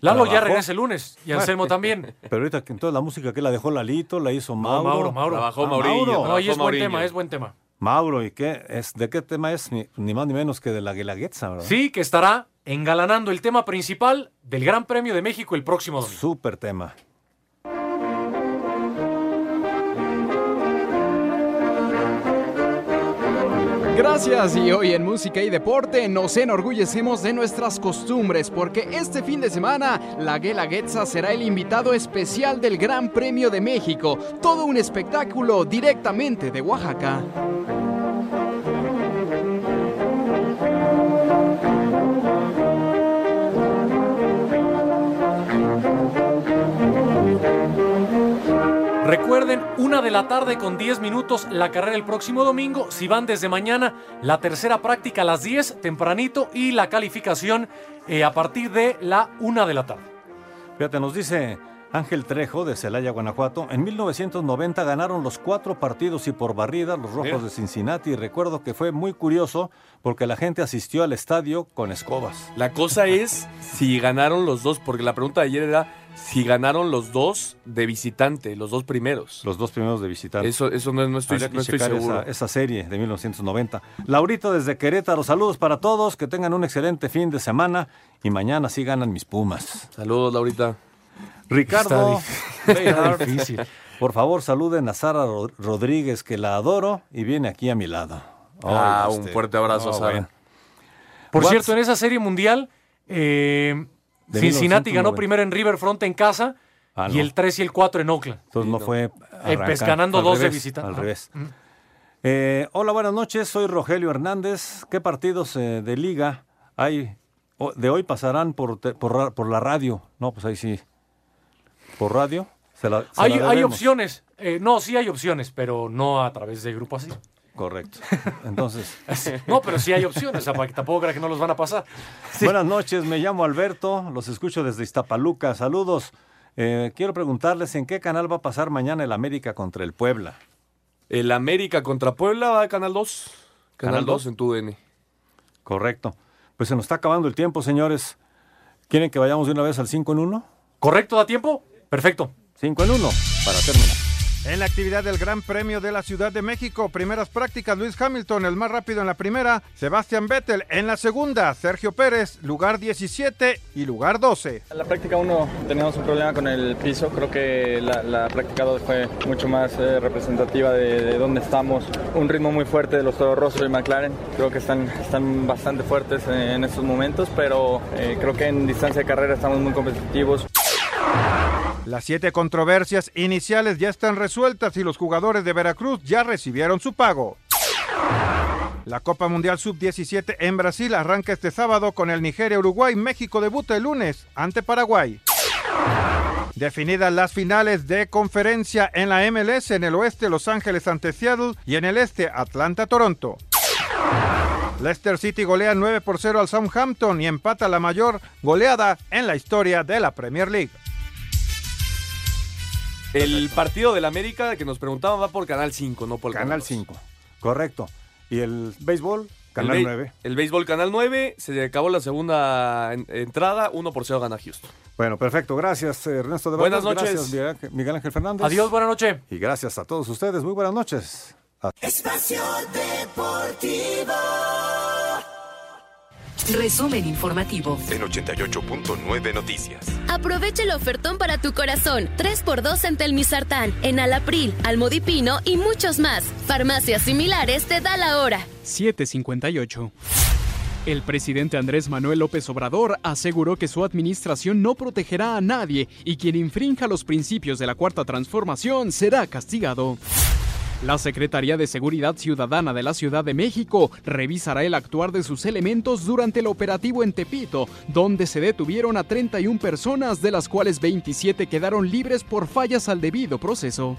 Lalo ya ¿Trabajó? regresa el lunes y Anselmo también. Pero ahorita, que entonces la música que la dejó Lalito, la hizo Mauro. Mauro, Mauro. Ah, No, y es buen tema, es buen tema. Mauro, ¿y qué? Es, ¿De qué tema es? Ni, ni más ni menos que de la Guelaguetza, ¿verdad? Sí, que estará engalanando el tema principal del Gran Premio de México el próximo domingo. Súper tema. Gracias y hoy en Música y Deporte nos enorgullecemos de nuestras costumbres porque este fin de semana la Guelaguetza será el invitado especial del Gran Premio de México, todo un espectáculo directamente de Oaxaca. Recuerden, una de la tarde con 10 minutos la carrera el próximo domingo. Si van desde mañana, la tercera práctica a las 10, tempranito, y la calificación eh, a partir de la una de la tarde. Fíjate, nos dice Ángel Trejo de Celaya, Guanajuato. En 1990 ganaron los cuatro partidos y por barrida los Rojos de Cincinnati. Y recuerdo que fue muy curioso porque la gente asistió al estadio con escobas. La cosa es si ganaron los dos, porque la pregunta de ayer era si ganaron los dos de visitante, los dos primeros. Los dos primeros de visitante. Eso, eso no, no estoy, no estoy seguro. Esa, esa serie de 1990. Laurito desde Querétaro, saludos para todos, que tengan un excelente fin de semana y mañana sí ganan mis Pumas. Saludos, Laurita. Ricardo, Está difícil. por favor saluden a Sara Ro- Rodríguez, que la adoro y viene aquí a mi lado. Ah, un fuerte abrazo, Sara. bueno. Por Whats- cierto, en esa serie mundial, eh, De Cincinnati ganó 1990. primero en Riverfront en casa Ah, y no. el 3 y el 4 en Oakland. Entonces no fue Eh, arrancar. pues, ganando Al dos de revés, visita. Al revés. Eh, hola, buenas noches. Soy Rogelio Hernández. ¿Qué partidos eh, de liga hay? de hoy pasarán por, te- por, la radio. No, pues ahí sí. ¿Por radio? Se la- se Hay, la hay opciones. Eh, no, sí hay opciones, pero no a través de grupo así. Correcto. Entonces. No, pero sí hay opciones. tampoco crea que no los van a pasar. Buenas noches, me llamo Alberto, los escucho desde Iztapaluca. Saludos. Eh, quiero preguntarles en qué canal va a pasar mañana el América contra el Puebla. El América contra Puebla va a Canal 2. Canal, Canal 2 2. en tu DN. Correcto. Pues se nos está acabando el tiempo, señores. ¿Quieren que vayamos de una vez al 5 en 1? ¿Correcto? ¿Da tiempo? Perfecto. 5 en 1 para terminar. En la actividad del Gran Premio de la Ciudad de México, primeras prácticas, Luis Hamilton, el más rápido en la primera, Sebastián Vettel en la segunda, Sergio Pérez, lugar 17 y lugar 12. En la práctica 1 teníamos un problema con el piso, creo que la, la práctica 2 fue mucho más eh, representativa de, de dónde estamos. Un ritmo muy fuerte de los Toro Rosso y McLaren, creo que están, están bastante fuertes en, estos momentos, pero eh, creo que en distancia de carrera estamos muy competitivos. Las siete controversias iniciales ya están resueltas y los jugadores de Veracruz ya recibieron su pago. La Copa Mundial Sub-17 en Brasil arranca este sábado con el Nigeria-Uruguay. México debuta el lunes ante Paraguay. Definidas las finales de conferencia en la MLS, en el oeste Los Ángeles ante Seattle y en el este Atlanta-Toronto. Leicester City golea 9 por 0 al Southampton y empata la mayor goleada en la historia de la Premier League. El partido del América que nos preguntaban va por Canal 5, no por Canal 5. Correcto. ¿Y el béisbol? Canal el, 9. El béisbol Canal 9, se acabó la segunda en- entrada, 1 por 0 gana Houston. Bueno, perfecto. Gracias, Ernesto de Buenas noches. Gracias, Miguel Ángel- Miguel Ángel Fernández. Adiós, buenas noches. Y gracias a todos ustedes. Muy buenas noches. Espacio Deportivo. Resumen informativo. En 88.9 Noticias. Aprovecha el ofertón para tu corazón. 3x2 en Telmisartán, en Alapril, Almodipino y muchos más. Farmacias similares te da la hora. 758. El presidente Andrés Manuel López Obrador aseguró que su administración no protegerá a nadie y quien infrinja los principios de la Cuarta Transformación será castigado. La Secretaría de Seguridad Ciudadana de la Ciudad de México revisará el actuar de sus elementos durante el operativo en Tepito, donde se detuvieron a 31 personas, de las cuales 27 quedaron libres por fallas al debido proceso.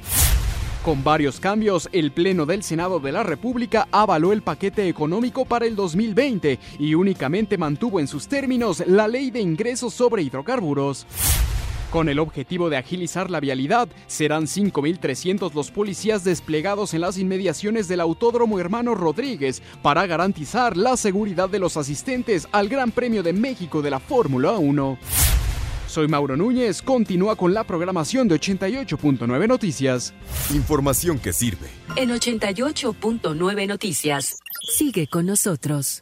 Con varios cambios, el Pleno del Senado de la República avaló el paquete económico para el 2020 y únicamente mantuvo en sus términos la ley de ingresos sobre hidrocarburos. Con el objetivo de agilizar la vialidad, serán 5.300 los policías desplegados en las inmediaciones del Autódromo Hermano Rodríguez para garantizar la seguridad de los asistentes al Gran Premio de México de la Fórmula 1. Soy Mauro Núñez, continúa con la programación de 88.9 Noticias. Información que sirve. En 88.9 Noticias. Sigue con nosotros.